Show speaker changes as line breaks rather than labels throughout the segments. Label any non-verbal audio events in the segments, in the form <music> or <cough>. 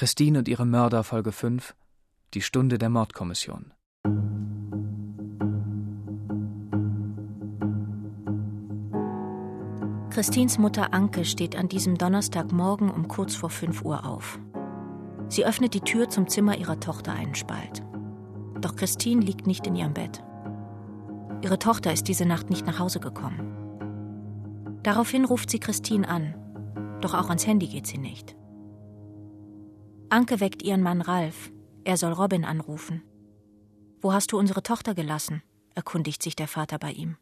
Christine und ihre Mörder Folge 5 Die Stunde der Mordkommission.
Christins Mutter Anke steht an diesem Donnerstagmorgen um kurz vor 5 Uhr auf. Sie öffnet die Tür zum Zimmer ihrer Tochter einen Spalt. Doch Christine liegt nicht in ihrem Bett. Ihre Tochter ist diese Nacht nicht nach Hause gekommen. Daraufhin ruft sie Christine an, doch auch ans Handy geht sie nicht. Anke weckt ihren Mann Ralf. Er soll Robin anrufen. Wo hast du unsere Tochter gelassen? erkundigt sich der Vater bei ihm.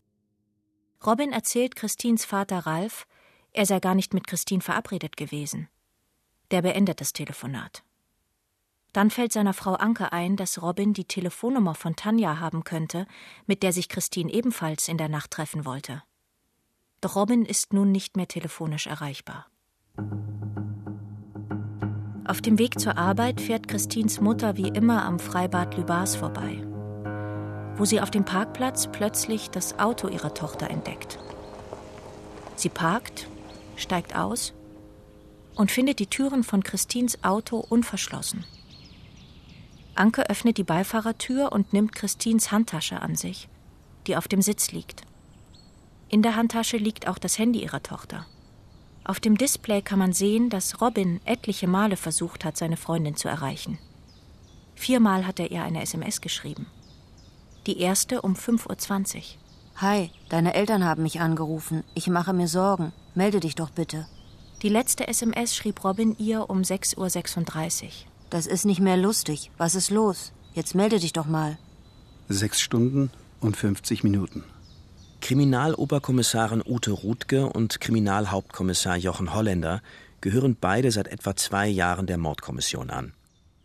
Robin erzählt Christins Vater Ralf, er sei gar nicht mit Christine verabredet gewesen. Der beendet das Telefonat. Dann fällt seiner Frau Anke ein, dass Robin die Telefonnummer von Tanja haben könnte, mit der sich Christine ebenfalls in der Nacht treffen wollte. Doch Robin ist nun nicht mehr telefonisch erreichbar. Auf dem Weg zur Arbeit fährt Christins Mutter wie immer am Freibad Lübars vorbei, wo sie auf dem Parkplatz plötzlich das Auto ihrer Tochter entdeckt. Sie parkt, steigt aus und findet die Türen von Christins Auto unverschlossen. Anke öffnet die Beifahrertür und nimmt Christins Handtasche an sich, die auf dem Sitz liegt. In der Handtasche liegt auch das Handy ihrer Tochter. Auf dem Display kann man sehen, dass Robin etliche Male versucht hat, seine Freundin zu erreichen. Viermal hat er ihr eine SMS geschrieben. Die erste um 5.20 Uhr.
Hi, deine Eltern haben mich angerufen. Ich mache mir Sorgen. Melde dich doch bitte.
Die letzte SMS schrieb Robin ihr um 6.36 Uhr.
Das ist nicht mehr lustig. Was ist los? Jetzt melde dich doch mal.
Sechs Stunden und 50 Minuten.
Kriminaloberkommissarin Ute Ruthke und Kriminalhauptkommissar Jochen Holländer gehören beide seit etwa zwei Jahren der Mordkommission an.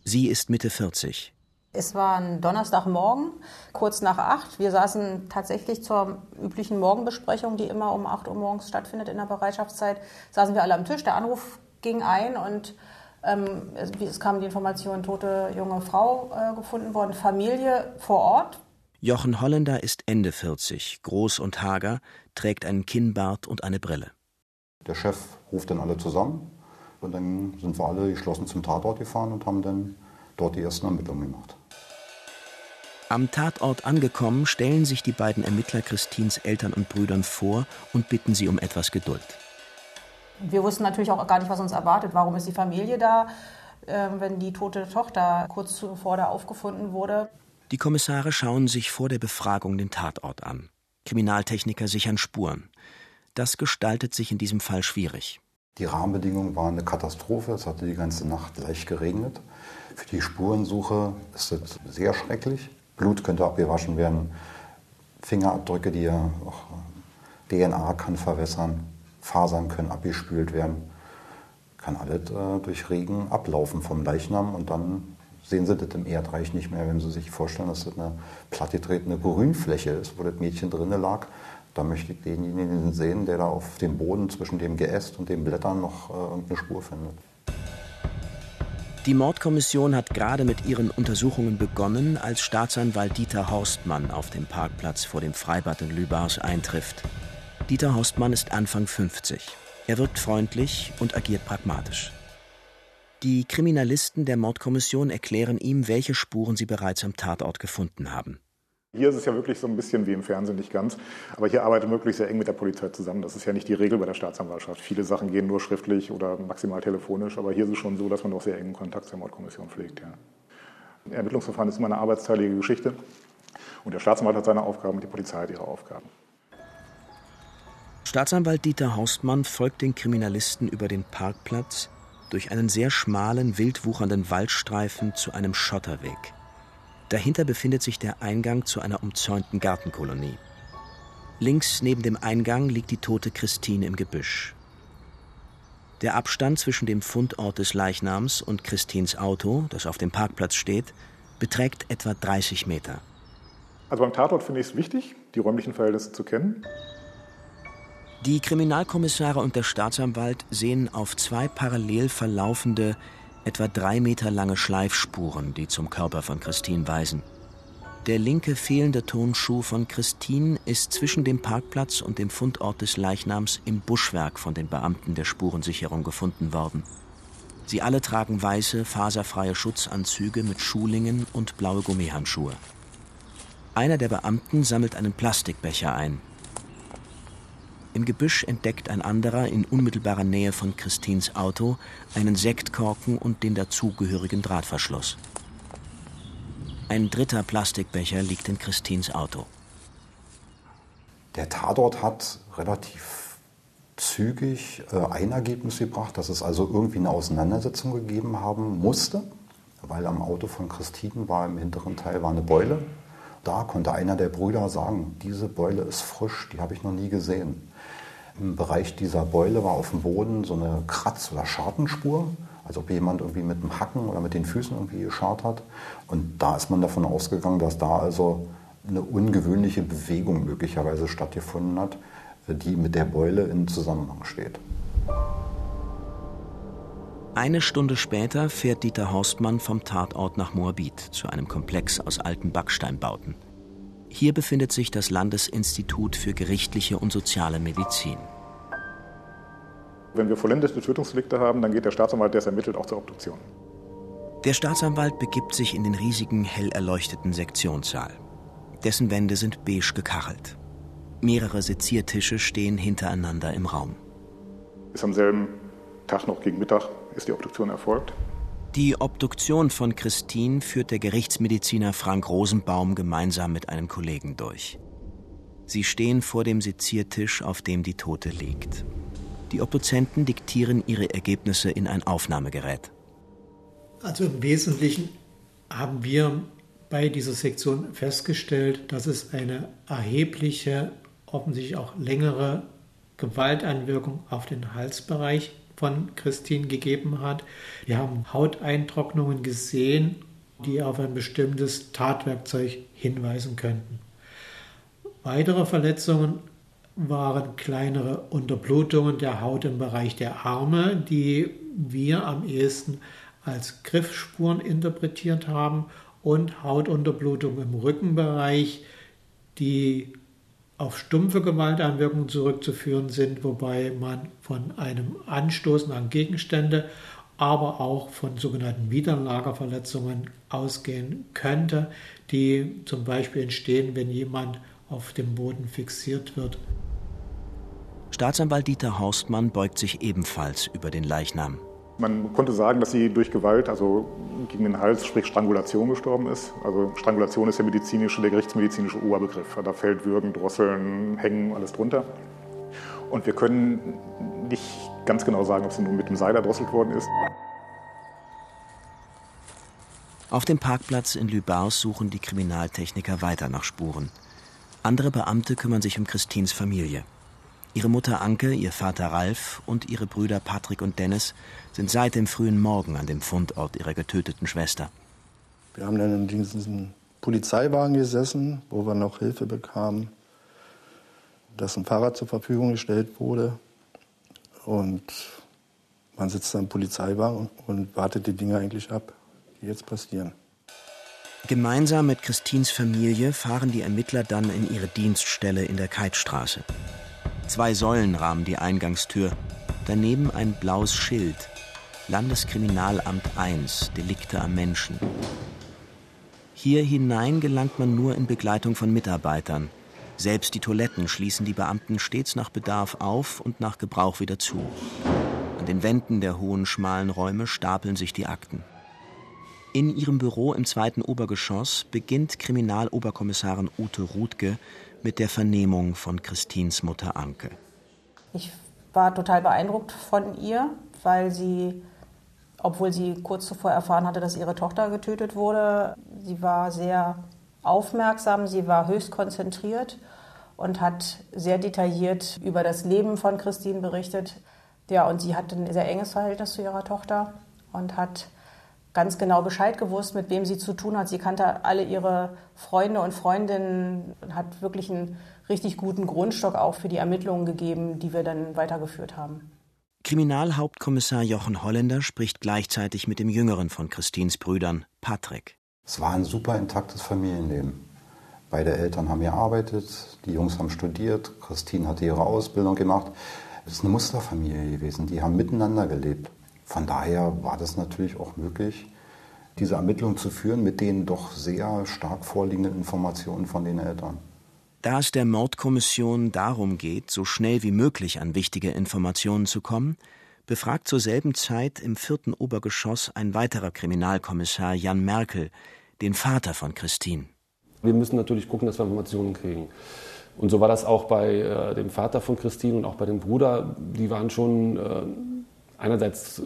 Sie ist Mitte 40.
Es war ein Donnerstagmorgen, kurz nach acht. Wir saßen tatsächlich zur üblichen Morgenbesprechung, die immer um acht Uhr morgens stattfindet in der Bereitschaftszeit. Saßen wir alle am Tisch. Der Anruf ging ein und ähm, es, es, kam die Information, tote junge Frau äh, gefunden worden, Familie vor Ort.
Jochen Holländer ist Ende 40, groß und hager, trägt einen Kinnbart und eine Brille.
Der Chef ruft dann alle zusammen und dann sind wir alle geschlossen zum Tatort gefahren und haben dann dort die ersten Ermittlungen gemacht.
Am Tatort angekommen, stellen sich die beiden Ermittler Christins Eltern und Brüdern vor und bitten sie um etwas Geduld.
Wir wussten natürlich auch gar nicht, was uns erwartet. Warum ist die Familie da, ähm, wenn die tote Tochter kurz zuvor da aufgefunden wurde?
Die Kommissare schauen sich vor der Befragung den Tatort an. Kriminaltechniker sichern Spuren. Das gestaltet sich in diesem Fall schwierig.
Die Rahmenbedingungen waren eine Katastrophe. Es hatte die ganze Nacht leicht geregnet. Für die Spurensuche ist es sehr schrecklich. Blut könnte abgewaschen werden, Fingerabdrücke, die auch DNA kann verwässern, Fasern können abgespült werden. Kann alles äh, durch Regen ablaufen vom Leichnam und dann sehen Sie das im Erdreich nicht mehr, wenn Sie sich vorstellen, dass das eine plattgetretene Grünfläche ist, wo das Mädchen drinnen lag. Da möchte ich denjenigen sehen, der da auf dem Boden zwischen dem Geäst und den Blättern noch äh, irgendeine Spur findet.
Die Mordkommission hat gerade mit ihren Untersuchungen begonnen, als Staatsanwalt Dieter Horstmann auf dem Parkplatz vor dem Freibad in Lübars eintrifft. Dieter Horstmann ist Anfang 50. Er wirkt freundlich und agiert pragmatisch. Die Kriminalisten der Mordkommission erklären ihm, welche Spuren sie bereits am Tatort gefunden haben.
Hier ist es ja wirklich so ein bisschen wie im Fernsehen, nicht ganz. Aber hier arbeitet wirklich sehr eng mit der Polizei zusammen. Das ist ja nicht die Regel bei der Staatsanwaltschaft. Viele Sachen gehen nur schriftlich oder maximal telefonisch. Aber hier ist es schon so, dass man doch sehr engen Kontakt zur Mordkommission pflegt. Ja. Ein Ermittlungsverfahren ist immer eine arbeitsteilige Geschichte. Und der Staatsanwalt hat seine Aufgaben und die Polizei hat ihre Aufgaben.
Staatsanwalt Dieter Haustmann folgt den Kriminalisten über den Parkplatz durch einen sehr schmalen, wild wuchernden Waldstreifen zu einem Schotterweg. Dahinter befindet sich der Eingang zu einer umzäunten Gartenkolonie. Links neben dem Eingang liegt die tote Christine im Gebüsch. Der Abstand zwischen dem Fundort des Leichnams und Christins Auto, das auf dem Parkplatz steht, beträgt etwa 30 Meter.
Also beim Tatort finde ich es wichtig, die räumlichen Verhältnisse zu kennen.
Die Kriminalkommissare und der Staatsanwalt sehen auf zwei parallel verlaufende, etwa drei Meter lange Schleifspuren, die zum Körper von Christine weisen. Der linke fehlende Tonschuh von Christine ist zwischen dem Parkplatz und dem Fundort des Leichnams im Buschwerk von den Beamten der Spurensicherung gefunden worden. Sie alle tragen weiße, faserfreie Schutzanzüge mit Schuhlingen und blaue Gummihandschuhe. Einer der Beamten sammelt einen Plastikbecher ein. Im Gebüsch entdeckt ein anderer in unmittelbarer Nähe von Christins Auto einen Sektkorken und den dazugehörigen Drahtverschluss. Ein dritter Plastikbecher liegt in Christins Auto.
Der Tatort hat relativ zügig äh, ein Ergebnis gebracht, dass es also irgendwie eine Auseinandersetzung gegeben haben musste, weil am Auto von Christine war im hinteren Teil war eine Beule. Da konnte einer der Brüder sagen, diese Beule ist frisch, die habe ich noch nie gesehen. Im Bereich dieser Beule war auf dem Boden so eine Kratz- oder Schartenspur, als ob jemand irgendwie mit dem Hacken oder mit den Füßen irgendwie geschart hat. Und da ist man davon ausgegangen, dass da also eine ungewöhnliche Bewegung möglicherweise stattgefunden hat, die mit der Beule in Zusammenhang steht.
Eine Stunde später fährt Dieter Horstmann vom Tatort nach Moabit zu einem Komplex aus alten Backsteinbauten. Hier befindet sich das Landesinstitut für gerichtliche und soziale Medizin.
Wenn wir vollendete Tötungsdelikte haben, dann geht der Staatsanwalt, der es ermittelt, auch zur Obduktion.
Der Staatsanwalt begibt sich in den riesigen, hell erleuchteten Sektionssaal. Dessen Wände sind beige gekachelt. Mehrere Seziertische stehen hintereinander im Raum.
Ist am selben Tag noch gegen Mittag ist die Obduktion erfolgt.
Die Obduktion von Christine führt der Gerichtsmediziner Frank Rosenbaum gemeinsam mit einem Kollegen durch. Sie stehen vor dem Seziertisch, auf dem die Tote liegt. Die Obduzenten diktieren ihre Ergebnisse in ein Aufnahmegerät.
Also im Wesentlichen haben wir bei dieser Sektion festgestellt, dass es eine erhebliche, offensichtlich auch längere Gewalteinwirkung auf den Halsbereich von Christine gegeben hat. Wir haben Hauteintrocknungen gesehen, die auf ein bestimmtes Tatwerkzeug hinweisen könnten. Weitere Verletzungen waren kleinere Unterblutungen der Haut im Bereich der Arme, die wir am ehesten als Griffspuren interpretiert haben und Hautunterblutung im Rückenbereich, die auf stumpfe Gewalteinwirkungen zurückzuführen sind, wobei man von einem Anstoßen an Gegenstände, aber auch von sogenannten Widerlagerverletzungen ausgehen könnte, die zum Beispiel entstehen, wenn jemand auf dem Boden fixiert wird.
Staatsanwalt Dieter Horstmann beugt sich ebenfalls über den Leichnam.
Man konnte sagen, dass sie durch Gewalt, also gegen den Hals, sprich Strangulation gestorben ist. Also Strangulation ist der medizinische, der gerichtsmedizinische Oberbegriff. Da fällt Würgen, Drosseln, Hängen, alles drunter. Und wir können nicht ganz genau sagen, ob sie nun mit dem Seil erdrosselt worden ist.
Auf dem Parkplatz in Lübars suchen die Kriminaltechniker weiter nach Spuren. Andere Beamte kümmern sich um Christins Familie. Ihre Mutter Anke, ihr Vater Ralf und ihre Brüder Patrick und Dennis sind seit dem frühen Morgen an dem Fundort ihrer getöteten Schwester.
Wir haben dann in diesem Polizeiwagen gesessen, wo wir noch Hilfe bekamen, dass ein Fahrrad zur Verfügung gestellt wurde. Und man sitzt dann im Polizeiwagen und wartet die Dinge eigentlich ab, die jetzt passieren.
Gemeinsam mit Christins Familie fahren die Ermittler dann in ihre Dienststelle in der Keitstraße. Zwei Säulen rahmen die Eingangstür. Daneben ein blaues Schild. Landeskriminalamt 1, Delikte am Menschen. Hier hinein gelangt man nur in Begleitung von Mitarbeitern. Selbst die Toiletten schließen die Beamten stets nach Bedarf auf und nach Gebrauch wieder zu. An den Wänden der hohen, schmalen Räume stapeln sich die Akten. In ihrem Büro im zweiten Obergeschoss beginnt Kriminaloberkommissarin Ute Rudke mit der Vernehmung von Christins Mutter Anke.
Ich war total beeindruckt von ihr, weil sie, obwohl sie kurz zuvor erfahren hatte, dass ihre Tochter getötet wurde, sie war sehr aufmerksam, sie war höchst konzentriert und hat sehr detailliert über das Leben von Christine berichtet. Ja, und sie hatte ein sehr enges Verhältnis zu ihrer Tochter und hat ganz genau Bescheid gewusst, mit wem sie zu tun hat. Sie kannte alle ihre Freunde und Freundinnen und hat wirklich einen richtig guten Grundstock auch für die Ermittlungen gegeben, die wir dann weitergeführt haben.
Kriminalhauptkommissar Jochen Holländer spricht gleichzeitig mit dem jüngeren von Christins Brüdern, Patrick.
Es war ein super intaktes Familienleben. Beide Eltern haben gearbeitet, die Jungs haben studiert, Christine hatte ihre Ausbildung gemacht. Es ist eine Musterfamilie gewesen, die haben miteinander gelebt Von daher war das natürlich auch möglich, diese Ermittlung zu führen mit den doch sehr stark vorliegenden Informationen von den Eltern.
Da es der Mordkommission darum geht, so schnell wie möglich an wichtige Informationen zu kommen, befragt zur selben Zeit im vierten Obergeschoss ein weiterer Kriminalkommissar Jan Merkel, den Vater von Christine.
Wir müssen natürlich gucken, dass wir Informationen kriegen. Und so war das auch bei äh, dem Vater von Christine und auch bei dem Bruder. Die waren schon äh, einerseits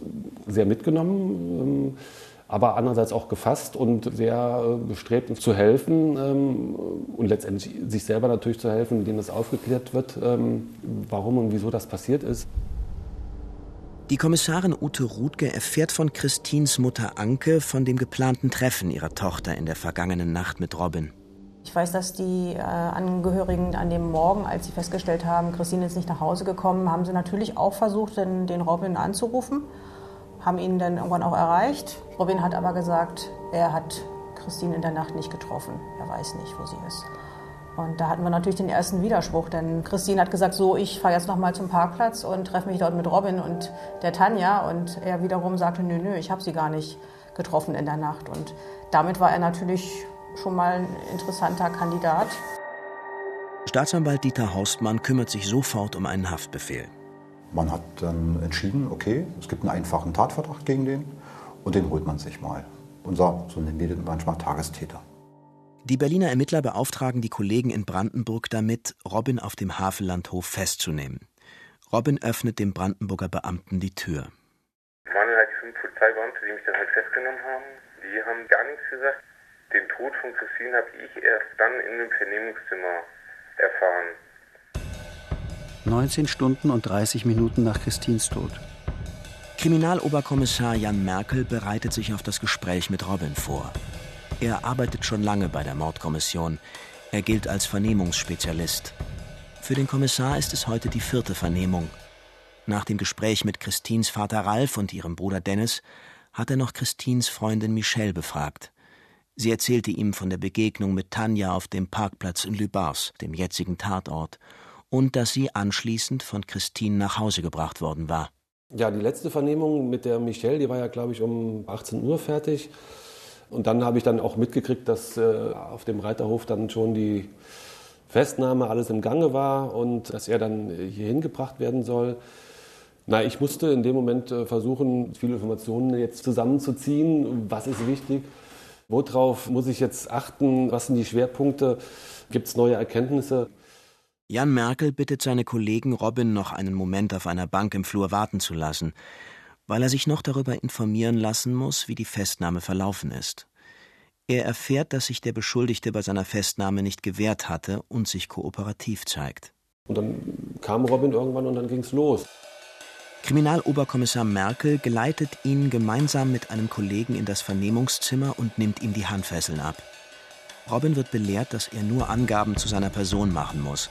sehr mitgenommen, ähm, aber andererseits auch gefasst und sehr äh, bestrebt zu helfen ähm, und letztendlich sich selber natürlich zu helfen, indem das aufgeklärt wird, ähm, warum und wieso das passiert ist.
Die Kommissarin Ute Rudke erfährt von Christins Mutter Anke von dem geplanten Treffen ihrer Tochter in der vergangenen Nacht mit Robin.
Ich weiß, dass die äh, Angehörigen an dem Morgen, als sie festgestellt haben, Christine ist nicht nach Hause gekommen, haben sie natürlich auch versucht, den, den Robin anzurufen, haben ihn dann irgendwann auch erreicht. Robin hat aber gesagt, er hat Christine in der Nacht nicht getroffen. Er weiß nicht, wo sie ist. Und da hatten wir natürlich den ersten Widerspruch, denn Christine hat gesagt, so, ich fahre jetzt nochmal zum Parkplatz und treffe mich dort mit Robin und der Tanja. Und er wiederum sagte, nö, nö, ich habe sie gar nicht getroffen in der Nacht. Und damit war er natürlich schon mal ein interessanter Kandidat.
Staatsanwalt Dieter Horstmann kümmert sich sofort um einen Haftbefehl.
Man hat dann entschieden, okay, es gibt einen einfachen Tatverdacht gegen den und den holt man sich mal. Unser, so nennen wir den manchmal, Tagestäter.
Die Berliner Ermittler beauftragen die Kollegen in Brandenburg damit, Robin auf dem Havellandhof festzunehmen. Robin öffnet dem Brandenburger Beamten die Tür.
Es waren halt fünf Polizeibeamte, die mich dann halt festgenommen haben. Die haben gar nichts gesagt. Den Tod von Christine habe ich erst dann in dem Vernehmungszimmer erfahren.
19 Stunden und 30 Minuten nach Christins Tod.
Kriminaloberkommissar Jan Merkel bereitet sich auf das Gespräch mit Robin vor. Er arbeitet schon lange bei der Mordkommission. Er gilt als Vernehmungsspezialist. Für den Kommissar ist es heute die vierte Vernehmung. Nach dem Gespräch mit Christins Vater Ralf und ihrem Bruder Dennis hat er noch Christins Freundin Michelle befragt. Sie erzählte ihm von der Begegnung mit Tanja auf dem Parkplatz in Lübars, dem jetzigen Tatort, und dass sie anschließend von Christine nach Hause gebracht worden war.
Ja, die letzte Vernehmung mit der Michelle, die war ja, glaube ich, um 18 Uhr fertig. Und dann habe ich dann auch mitgekriegt, dass äh, auf dem Reiterhof dann schon die Festnahme alles im Gange war und dass er dann hier hingebracht werden soll. Na, ich musste in dem Moment äh, versuchen, viele Informationen jetzt zusammenzuziehen. Was ist wichtig? Worauf muss ich jetzt achten? Was sind die Schwerpunkte? Gibt es neue Erkenntnisse?
Jan Merkel bittet seine Kollegen, Robin noch einen Moment auf einer Bank im Flur warten zu lassen weil er sich noch darüber informieren lassen muss, wie die Festnahme verlaufen ist. Er erfährt, dass sich der Beschuldigte bei seiner Festnahme nicht gewehrt hatte und sich kooperativ zeigt.
Und dann kam Robin irgendwann und dann ging's los.
Kriminaloberkommissar Merkel geleitet ihn gemeinsam mit einem Kollegen in das Vernehmungszimmer und nimmt ihm die Handfesseln ab. Robin wird belehrt, dass er nur Angaben zu seiner Person machen muss,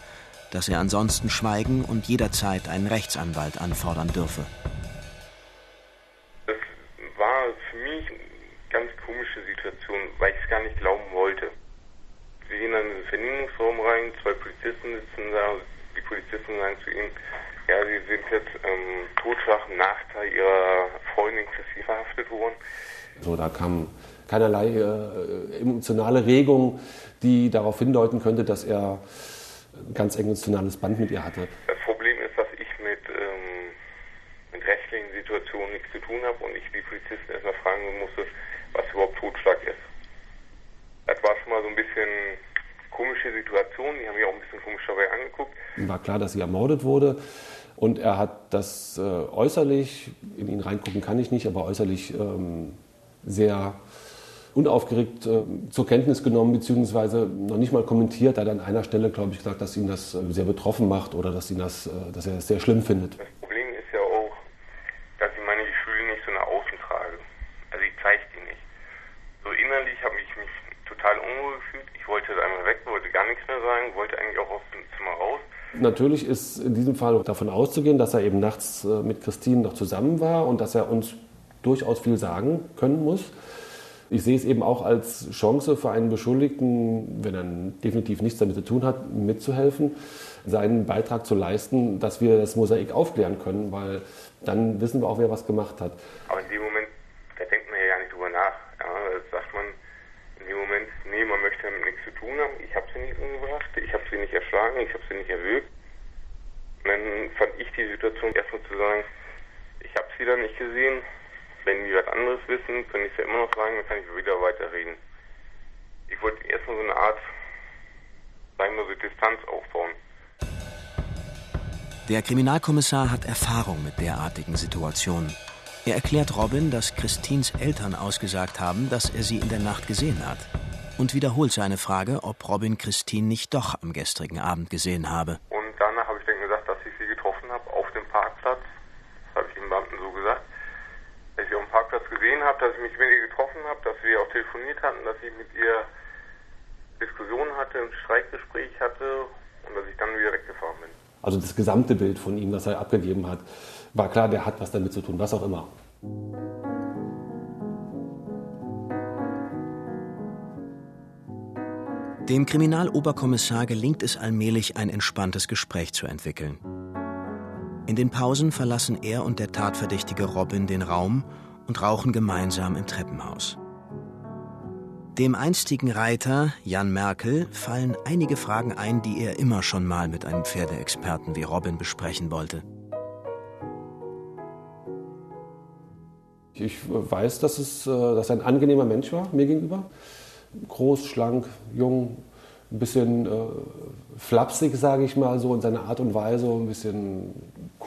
dass er ansonsten schweigen und jederzeit einen Rechtsanwalt anfordern dürfe.
Situation, weil ich es gar nicht glauben wollte. Wir gehen in den Vernehmungsraum rein, zwei Polizisten sitzen da, die Polizisten sagen zu ihm, ja, sie sind jetzt ähm, Totschlag Nachteil ihrer Freundin Chrissy verhaftet worden.
So, da kam keinerlei äh, emotionale Regung, die darauf hindeuten könnte, dass er ein ganz emotionales Band mit ihr hatte.
Das Problem ist, dass ich mit, ähm, mit rechtlichen Situationen nichts zu tun habe und ich die Polizisten erstmal fragen musste, was überhaupt Totschlag ist. Das war schon mal so ein bisschen komische Situation. Die haben mich auch ein bisschen komisch dabei angeguckt.
War klar, dass sie ermordet wurde. Und er hat das äh, äußerlich, in ihn reingucken kann ich nicht, aber äußerlich ähm, sehr unaufgeregt äh, zur Kenntnis genommen, beziehungsweise noch nicht mal kommentiert. Er hat an einer Stelle, glaube ich, gesagt, dass ihn das äh, sehr betroffen macht oder dass, ihn das, äh, dass er es sehr schlimm findet. <laughs>
Das Problem ist ja auch, dass ich meine Gefühle nicht so nach außen trage. Also ich zeige die nicht. So innerlich habe ich mich total unwohl gefühlt. Ich wollte einmal weg, wollte gar nichts mehr sagen, wollte eigentlich auch aus dem Zimmer raus.
Natürlich ist in diesem Fall davon auszugehen, dass er eben nachts äh, mit Christine noch zusammen war und dass er uns durchaus viel sagen können muss. Ich sehe es eben auch als Chance für einen Beschuldigten, wenn er definitiv nichts damit zu tun hat, mitzuhelfen. seinen Beitrag zu leisten, dass wir das Mosaik aufklären können, weil dann wissen wir auch, wer was gemacht hat.
Aber in dem Moment, da denkt man ja gar nicht drüber nach. Ja, da sagt man dem Moment, nee, man möchte damit nichts zu tun haben. Ich habe sie nicht umgebracht, ich habe sie nicht erschlagen, ich habe sie nicht erwürgt. Dann fand ich die Situation erstmal zu sagen, ich habe sie da nicht gesehen. Wenn die was anderes wissen, können ich ja immer noch sagen, dann kann ich wieder weiterreden. Ich wollte erstmal so eine Art, sagen wir so, Distanz aufbauen.
Der Kriminalkommissar hat Erfahrung mit derartigen Situationen. Er erklärt Robin, dass Christines Eltern ausgesagt haben, dass er sie in der Nacht gesehen hat. Und wiederholt seine Frage, ob Robin Christine nicht doch am gestrigen Abend gesehen habe.
Und danach habe ich dann gesagt, dass ich sie getroffen habe auf dem Parkplatz. Das habe ich dem Beamten so gesagt. Dass ich sie auf dem Parkplatz gesehen habe, dass ich mich mit ihr getroffen habe, dass wir auch telefoniert hatten, dass ich mit ihr Diskussionen hatte, ein Streikgespräch hatte und dass ich dann wieder weggefahren bin.
Also das gesamte Bild von ihm, das er abgegeben hat, war klar, der hat was damit zu tun, was auch immer.
Dem Kriminaloberkommissar gelingt es allmählich, ein entspanntes Gespräch zu entwickeln. In den Pausen verlassen er und der Tatverdächtige Robin den Raum und rauchen gemeinsam im Treppenhaus. Dem einstigen Reiter, Jan Merkel, fallen einige Fragen ein, die er immer schon mal mit einem Pferdeexperten wie Robin besprechen wollte.
Ich weiß, dass, es, äh, dass er ein angenehmer Mensch war mir gegenüber. Groß, schlank, jung, ein bisschen äh, flapsig, sage ich mal, so in seiner Art und Weise, ein bisschen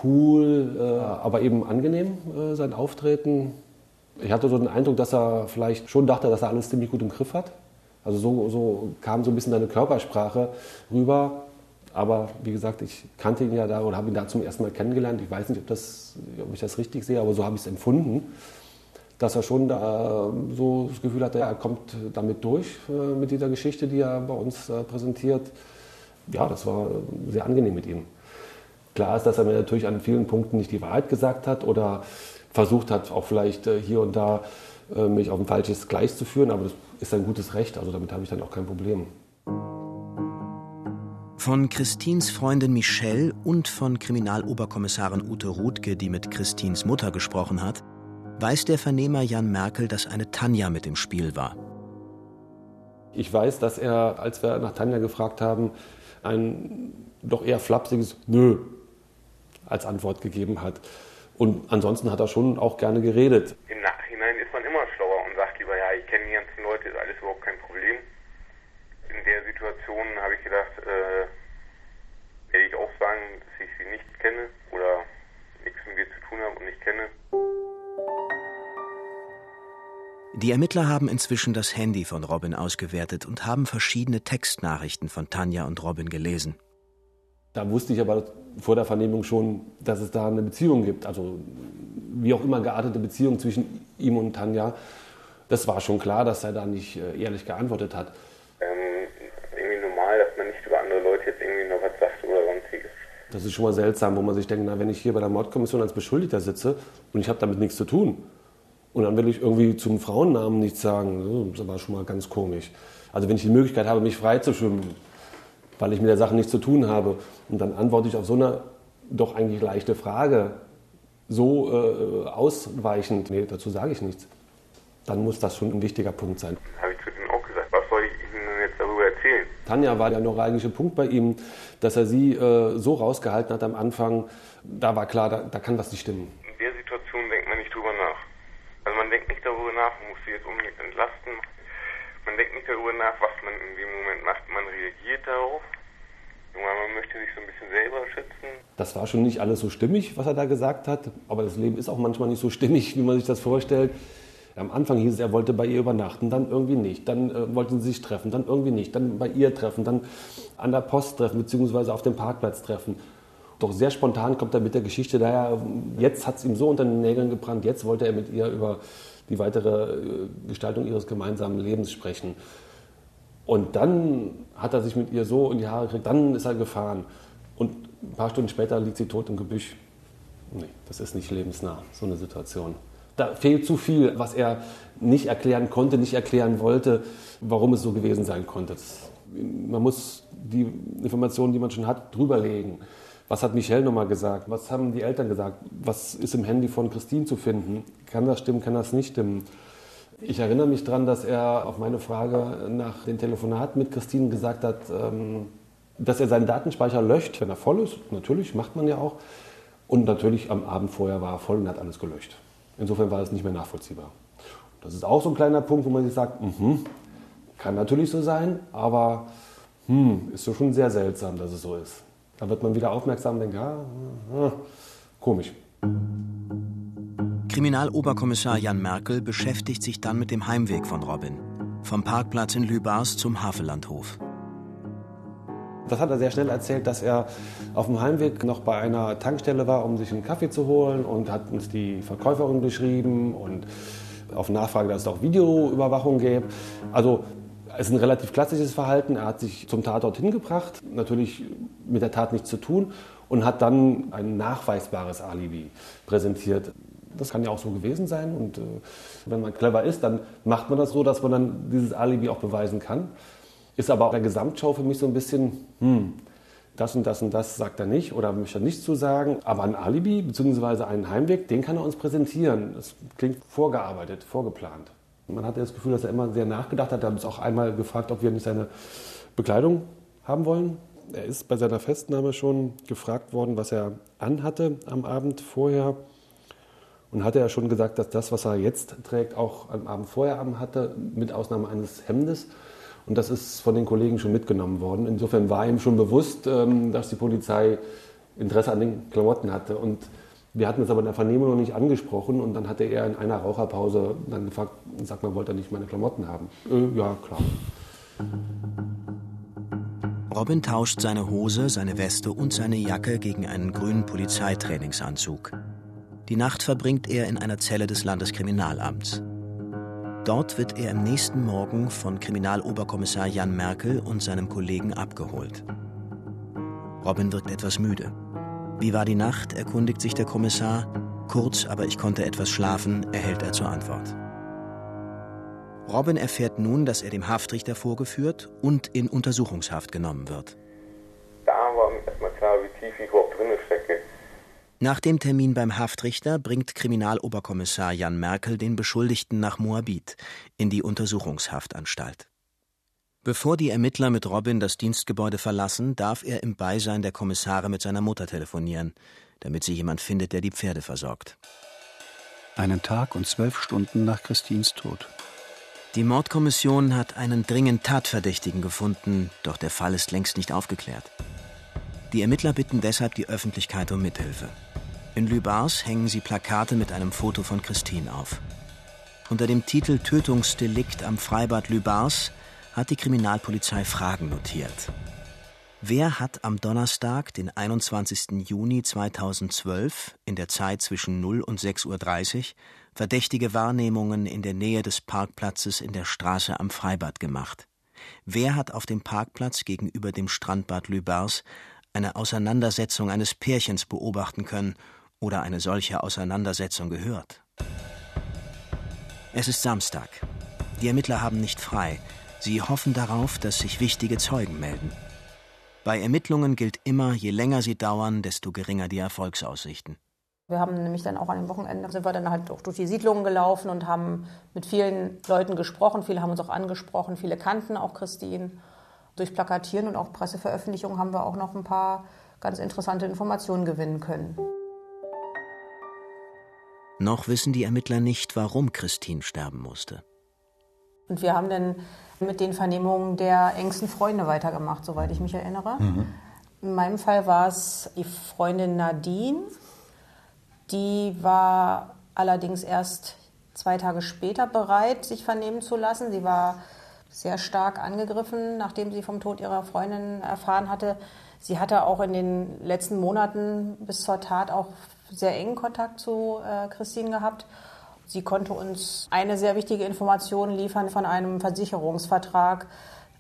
cool, äh, aber eben angenehm, äh, sein Auftreten. Ich hatte so den Eindruck, dass er vielleicht schon dachte, dass er alles ziemlich gut im Griff hat. Also so, so kam so ein bisschen seine Körpersprache rüber. Aber wie gesagt, ich kannte ihn ja da oder habe ihn da zum ersten Mal kennengelernt. Ich weiß nicht, ob, das, ob ich das richtig sehe, aber so habe ich es empfunden, dass er schon da so das Gefühl hatte, er kommt damit durch äh, mit dieser Geschichte, die er bei uns äh, präsentiert. Ja, das war sehr angenehm mit ihm. Klar ist, dass er mir natürlich an vielen Punkten nicht die Wahrheit gesagt hat oder versucht hat, auch vielleicht äh, hier und da äh, mich auf ein falsches Gleis zu führen, aber das ist ein gutes Recht, also damit habe ich dann auch kein Problem.
Von Christins Freundin Michelle und von Kriminaloberkommissarin Ute Ruthke, die mit Christins Mutter gesprochen hat, weiß der Vernehmer Jan Merkel, dass eine Tanja mit im Spiel war.
Ich weiß, dass er, als wir nach Tanja gefragt haben, ein doch eher flapsiges Nö als Antwort gegeben hat. Und ansonsten hat er schon auch gerne geredet.
Im Nachhinein ist man immer schlauer und sagt lieber, ja, ich kenne die ganzen Leute, ist alles überhaupt kein Problem. In der Situation habe ich gedacht, äh, werde ich auch sagen, dass ich sie nicht kenne oder nichts mit ihr zu tun habe und nicht kenne.
Die Ermittler haben inzwischen das Handy von Robin ausgewertet und haben verschiedene Textnachrichten von Tanja und Robin gelesen.
Da wusste ich aber vor der Vernehmung schon, dass es da eine Beziehung gibt. Also wie auch immer geartete Beziehung zwischen ihm und Tanja. Das war schon klar, dass er da nicht äh, ehrlich geantwortet hat.
Ähm, irgendwie normal, dass man nicht über andere Leute jetzt irgendwie noch was sagt oder sonstiges.
Das ist schon mal seltsam, wo man sich denkt, na, wenn ich hier bei der Mordkommission als Beschuldigter sitze und ich habe damit nichts zu tun und dann will ich irgendwie zum Frauennamen nichts sagen, das war schon mal ganz komisch. Also wenn ich die Möglichkeit habe, mich frei zu schwimmen, weil ich mit der Sache nichts zu tun habe. Und dann antworte ich auf so eine doch eigentlich leichte Frage so äh, ausweichend, nee, dazu sage ich nichts. Dann muss das schon ein wichtiger Punkt sein.
Habe ich zu ihm auch gesagt, was soll ich Ihnen jetzt darüber erzählen?
Tanja war der neuralgische Punkt bei ihm, dass er sie äh, so rausgehalten hat am Anfang, da war klar, da, da kann was nicht stimmen.
In der Situation denkt man nicht drüber nach. Also man denkt nicht darüber nach, man muss sie jetzt unbedingt entlasten. Man denkt nicht darüber nach, was man in dem Moment macht. Man reagiert darauf. Man möchte sich so ein bisschen selber schützen.
Das war schon nicht alles so stimmig, was er da gesagt hat. Aber das Leben ist auch manchmal nicht so stimmig, wie man sich das vorstellt. Am Anfang hieß es, er wollte bei ihr übernachten, dann irgendwie nicht. Dann äh, wollten sie sich treffen, dann irgendwie nicht. Dann bei ihr treffen, dann an der Post treffen, beziehungsweise auf dem Parkplatz treffen. Doch sehr spontan kommt er mit der Geschichte daher, jetzt hat es ihm so unter den Nägeln gebrannt, jetzt wollte er mit ihr über die weitere äh, Gestaltung ihres gemeinsamen Lebens sprechen. Und dann hat er sich mit ihr so in die Haare gekriegt, dann ist er gefahren. Und ein paar Stunden später liegt sie tot im Gebüsch. Nee, das ist nicht lebensnah, so eine Situation. Da fehlt zu viel, was er nicht erklären konnte, nicht erklären wollte, warum es so gewesen sein konnte. Man muss die Informationen, die man schon hat, drüberlegen. Was hat Michelle nochmal gesagt? Was haben die Eltern gesagt? Was ist im Handy von Christine zu finden? Kann das stimmen, kann das nicht stimmen? Ich erinnere mich daran, dass er auf meine Frage nach dem Telefonat mit Christine gesagt hat, ähm, dass er seinen Datenspeicher löscht, wenn er voll ist. Natürlich, macht man ja auch. Und natürlich am Abend vorher war er voll und hat alles gelöscht. Insofern war es nicht mehr nachvollziehbar. Das ist auch so ein kleiner Punkt, wo man sich sagt, mh, kann natürlich so sein, aber hm, ist schon sehr seltsam, dass es so ist. Da wird man wieder aufmerksam und denkt, ja, ja komisch.
Kriminaloberkommissar Jan Merkel beschäftigt sich dann mit dem Heimweg von Robin. Vom Parkplatz in Lübars zum Havellandhof.
Das hat er sehr schnell erzählt, dass er auf dem Heimweg noch bei einer Tankstelle war, um sich einen Kaffee zu holen und hat uns die Verkäuferin beschrieben und auf Nachfrage, dass es auch Videoüberwachung gäbe. Also es ist ein relativ klassisches Verhalten. Er hat sich zum Tatort hingebracht, natürlich mit der Tat nichts zu tun und hat dann ein nachweisbares Alibi präsentiert. Das kann ja auch so gewesen sein. Und äh, wenn man clever ist, dann macht man das so, dass man dann dieses Alibi auch beweisen kann. Ist aber auch der Gesamtschau für mich so ein bisschen, hm, das und das und das sagt er nicht oder möchte er nicht zu sagen. Aber ein Alibi bzw. einen Heimweg, den kann er uns präsentieren. Das klingt vorgearbeitet, vorgeplant. Man hatte das Gefühl, dass er immer sehr nachgedacht hat. Er hat uns auch einmal gefragt, ob wir nicht seine Bekleidung haben wollen. Er ist bei seiner Festnahme schon gefragt worden, was er anhatte am Abend vorher. Und hatte er schon gesagt, dass das, was er jetzt trägt, auch am Abend vorher hatte, mit Ausnahme eines Hemdes. Und das ist von den Kollegen schon mitgenommen worden. Insofern war ihm schon bewusst, ähm, dass die Polizei Interesse an den Klamotten hatte. Und wir hatten es aber in der Vernehmung noch nicht angesprochen und dann hatte er in einer Raucherpause dann gefragt, sag mal, wollte er nicht meine Klamotten haben? Äh, ja, klar.
Robin tauscht seine Hose, seine Weste und seine Jacke gegen einen grünen Polizeitrainingsanzug. Die Nacht verbringt er in einer Zelle des Landeskriminalamts. Dort wird er am nächsten Morgen von Kriminaloberkommissar Jan Merkel und seinem Kollegen abgeholt. Robin wirkt etwas müde. Wie war die Nacht, erkundigt sich der Kommissar. Kurz, aber ich konnte etwas schlafen, erhält er zur Antwort. Robin erfährt nun, dass er dem Haftrichter vorgeführt und in Untersuchungshaft genommen wird.
Da war mir erstmal klar, wie tief ich überhaupt drin stecke.
Nach dem Termin beim Haftrichter bringt Kriminaloberkommissar Jan Merkel den Beschuldigten nach Moabit in die Untersuchungshaftanstalt. Bevor die Ermittler mit Robin das Dienstgebäude verlassen, darf er im Beisein der Kommissare mit seiner Mutter telefonieren, damit sie jemand findet, der die Pferde versorgt.
Einen Tag und zwölf Stunden nach Christins Tod.
Die Mordkommission hat einen dringend Tatverdächtigen gefunden, doch der Fall ist längst nicht aufgeklärt. Die Ermittler bitten deshalb die Öffentlichkeit um Mithilfe. In Lübars hängen sie Plakate mit einem Foto von Christine auf. Unter dem Titel Tötungsdelikt am Freibad Lübars hat die Kriminalpolizei Fragen notiert. Wer hat am Donnerstag, den 21. Juni 2012, in der Zeit zwischen 0 und 6.30 Uhr, verdächtige Wahrnehmungen in der Nähe des Parkplatzes in der Straße am Freibad gemacht? Wer hat auf dem Parkplatz gegenüber dem Strandbad Lübars eine Auseinandersetzung eines Pärchens beobachten können oder eine solche Auseinandersetzung gehört? Es ist Samstag. Die Ermittler haben nicht frei. Sie hoffen darauf, dass sich wichtige Zeugen melden. Bei Ermittlungen gilt immer, je länger sie dauern, desto geringer die Erfolgsaussichten.
Wir haben nämlich dann auch an dem Wochenende sind wir dann halt auch durch die Siedlungen gelaufen und haben mit vielen Leuten gesprochen. Viele haben uns auch angesprochen, viele kannten auch Christine. Durch Plakatieren und auch Presseveröffentlichungen haben wir auch noch ein paar ganz interessante Informationen gewinnen können.
Noch wissen die Ermittler nicht, warum Christine sterben musste.
Und wir haben dann mit den Vernehmungen der engsten Freunde weitergemacht, soweit ich mich erinnere. Mhm. In meinem Fall war es die Freundin Nadine. Die war allerdings erst zwei Tage später bereit, sich vernehmen zu lassen. Sie war sehr stark angegriffen, nachdem sie vom Tod ihrer Freundin erfahren hatte. Sie hatte auch in den letzten Monaten bis zur Tat auch sehr engen Kontakt zu äh, Christine gehabt. Sie konnte uns eine sehr wichtige Information liefern von einem Versicherungsvertrag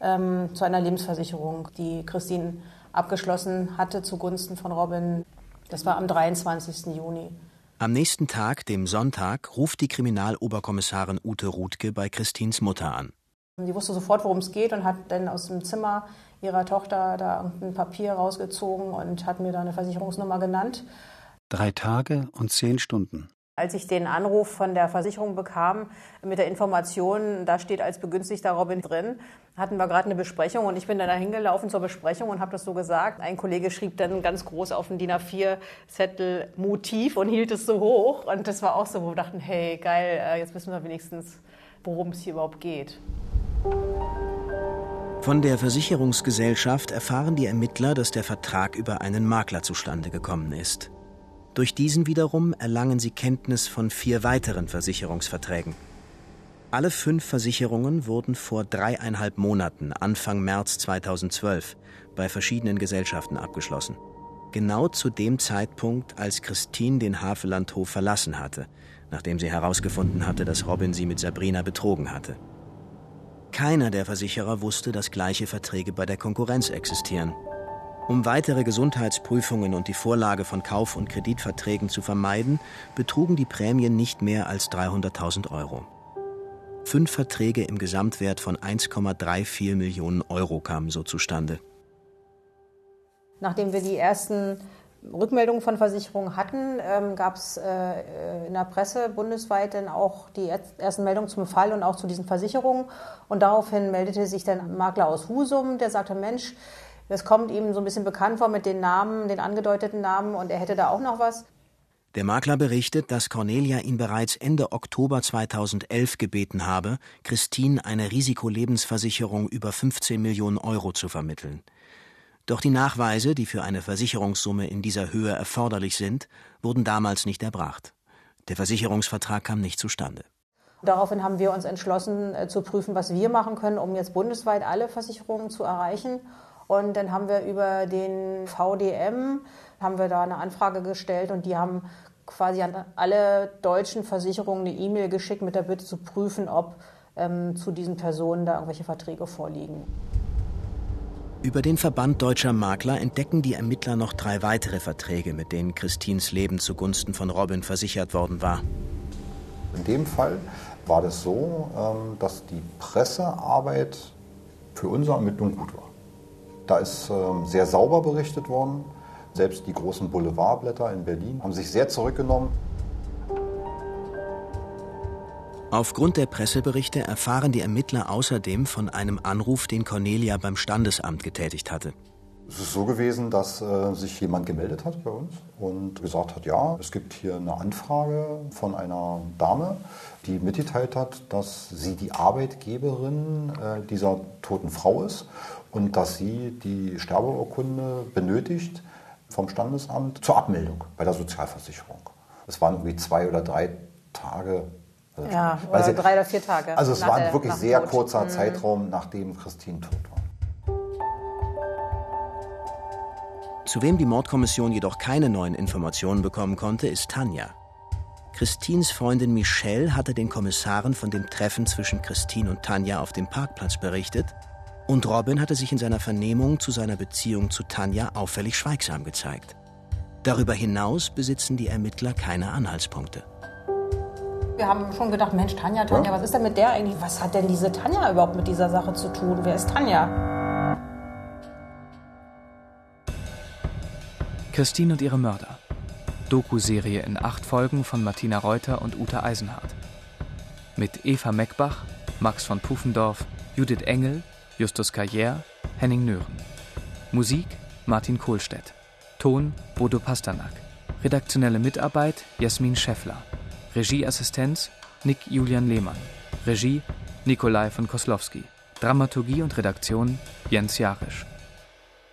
ähm, zu einer Lebensversicherung, die Christine abgeschlossen hatte zugunsten von Robin. Das war am 23. Juni.
Am nächsten Tag, dem Sonntag, ruft die Kriminaloberkommissarin Ute Rutke bei Christins Mutter an.
Sie wusste sofort, worum es geht und hat dann aus dem Zimmer ihrer Tochter da irgendein Papier rausgezogen und hat mir da eine Versicherungsnummer genannt.
Drei Tage und zehn Stunden.
Als ich den Anruf von der Versicherung bekam mit der Information, da steht als begünstigter Robin drin, hatten wir gerade eine Besprechung und ich bin dann da hingelaufen zur Besprechung und habe das so gesagt. Ein Kollege schrieb dann ganz groß auf den DIN A4-Zettel Motiv und hielt es so hoch. Und das war auch so, wo wir dachten, hey, geil, äh, jetzt wissen wir wenigstens, worum es hier überhaupt geht.
Von der Versicherungsgesellschaft erfahren die Ermittler, dass der Vertrag über einen Makler zustande gekommen ist. Durch diesen wiederum erlangen sie Kenntnis von vier weiteren Versicherungsverträgen. Alle fünf Versicherungen wurden vor dreieinhalb Monaten, Anfang März 2012, bei verschiedenen Gesellschaften abgeschlossen. Genau zu dem Zeitpunkt, als Christine den Havellandhof verlassen hatte, nachdem sie herausgefunden hatte, dass Robin sie mit Sabrina betrogen hatte. Keiner der Versicherer wusste, dass gleiche Verträge bei der Konkurrenz existieren. Um weitere Gesundheitsprüfungen und die Vorlage von Kauf- und Kreditverträgen zu vermeiden, betrugen die Prämien nicht mehr als 300.000 Euro. Fünf Verträge im Gesamtwert von 1,34 Millionen Euro kamen so zustande.
Nachdem wir die ersten Rückmeldungen von Versicherungen hatten, ähm, gab es äh, in der Presse bundesweit dann auch die ersten Meldungen zum Fall und auch zu diesen Versicherungen. Und daraufhin meldete sich dann ein Makler aus Husum, der sagte, Mensch, das kommt ihm so ein bisschen bekannt vor mit den Namen, den angedeuteten Namen und er hätte da auch noch was.
Der Makler berichtet, dass Cornelia ihn bereits Ende Oktober 2011 gebeten habe, Christine eine Risikolebensversicherung über 15 Millionen Euro zu vermitteln. Doch die Nachweise, die für eine Versicherungssumme in dieser Höhe erforderlich sind, wurden damals nicht erbracht. Der Versicherungsvertrag kam nicht zustande.
Daraufhin haben wir uns entschlossen äh, zu prüfen, was wir machen können, um jetzt bundesweit alle Versicherungen zu erreichen. Und dann haben wir über den VDM haben wir da eine Anfrage gestellt und die haben quasi an alle deutschen Versicherungen eine E-Mail geschickt mit der Bitte zu prüfen, ob ähm, zu diesen Personen da irgendwelche Verträge vorliegen.
Über den Verband deutscher Makler entdecken die Ermittler noch drei weitere Verträge, mit denen Christines Leben zugunsten von Robin versichert worden war.
In dem Fall war das so, ähm, dass die Pressearbeit für unsere Ermittlung gut war. Da ist ähm, sehr sauber berichtet worden. Selbst die großen Boulevardblätter in Berlin haben sich sehr zurückgenommen.
Aufgrund der Presseberichte erfahren die Ermittler außerdem von einem Anruf, den Cornelia beim Standesamt getätigt hatte.
Es ist so gewesen, dass äh, sich jemand gemeldet hat bei uns und gesagt hat, ja, es gibt hier eine Anfrage von einer Dame, die mitgeteilt hat, dass sie die Arbeitgeberin äh, dieser toten Frau ist und dass sie die Sterbeurkunde benötigt vom Standesamt zur Abmeldung bei der Sozialversicherung. Es waren irgendwie zwei oder drei Tage
ja, oder sie, drei oder vier Tage.
Also es war ein wirklich sehr Tod. kurzer mhm. Zeitraum, nachdem Christine tot war.
Zu wem die Mordkommission jedoch keine neuen Informationen bekommen konnte, ist Tanja. Christines Freundin Michelle hatte den Kommissaren von dem Treffen zwischen Christine und Tanja auf dem Parkplatz berichtet und Robin hatte sich in seiner Vernehmung zu seiner Beziehung zu Tanja auffällig schweigsam gezeigt. Darüber hinaus besitzen die Ermittler keine Anhaltspunkte.
Wir haben schon gedacht, Mensch, Tanja, Tanja, ja? was ist denn mit der eigentlich? Was hat denn diese Tanja überhaupt mit dieser Sache zu tun? Wer ist Tanja?
Christine und ihre Mörder. Doku-Serie in acht Folgen von Martina Reuter und Uta Eisenhardt. Mit Eva Meckbach, Max von Pufendorf, Judith Engel, Justus Carrière, Henning Nören. Musik Martin Kohlstedt. Ton Bodo Pasternak. Redaktionelle Mitarbeit Jasmin Scheffler. Regieassistenz Nick Julian Lehmann. Regie Nikolai von Koslowski. Dramaturgie und Redaktion Jens Jarisch.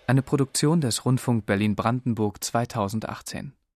Eine Produktion des Rundfunk Berlin-Brandenburg 2018.